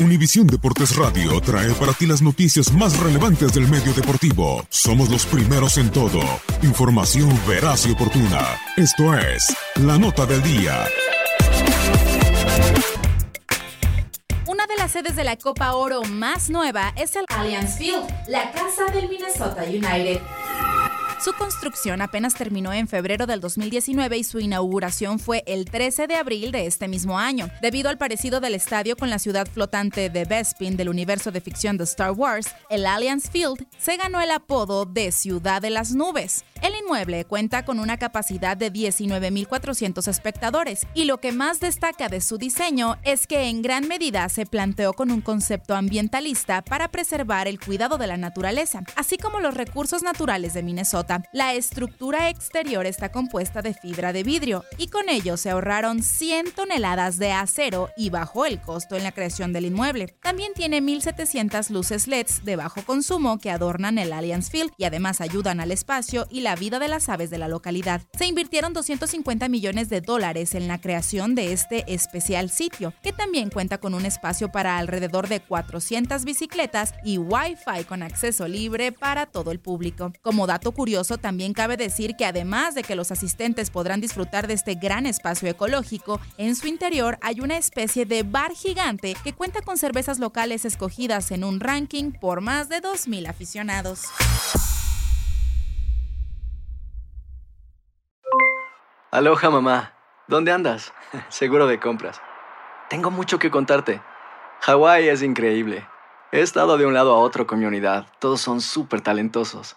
Univisión Deportes Radio trae para ti las noticias más relevantes del medio deportivo. Somos los primeros en todo. Información veraz y oportuna. Esto es La Nota del Día. Una de las sedes de la Copa Oro más nueva es el Allianz Field, la casa del Minnesota United. Su construcción apenas terminó en febrero del 2019 y su inauguración fue el 13 de abril de este mismo año. Debido al parecido del estadio con la ciudad flotante de Bespin del universo de ficción de Star Wars, el Allianz Field se ganó el apodo de Ciudad de las Nubes. El inmueble cuenta con una capacidad de 19.400 espectadores y lo que más destaca de su diseño es que en gran medida se planteó con un concepto ambientalista para preservar el cuidado de la naturaleza, así como los recursos naturales de Minnesota. La estructura exterior está compuesta de fibra de vidrio y con ello se ahorraron 100 toneladas de acero y bajó el costo en la creación del inmueble. También tiene 1.700 luces LEDs de bajo consumo que adornan el Allianz Field y además ayudan al espacio y la vida de las aves de la localidad. Se invirtieron 250 millones de dólares en la creación de este especial sitio, que también cuenta con un espacio para alrededor de 400 bicicletas y Wi-Fi con acceso libre para todo el público. Como dato curioso, también cabe decir que además de que los asistentes podrán disfrutar de este gran espacio ecológico, en su interior hay una especie de bar gigante que cuenta con cervezas locales escogidas en un ranking por más de 2.000 aficionados. Aloha mamá, ¿dónde andas? Seguro de compras. Tengo mucho que contarte. Hawái es increíble. He estado de un lado a otro con mi unidad. Todos son súper talentosos.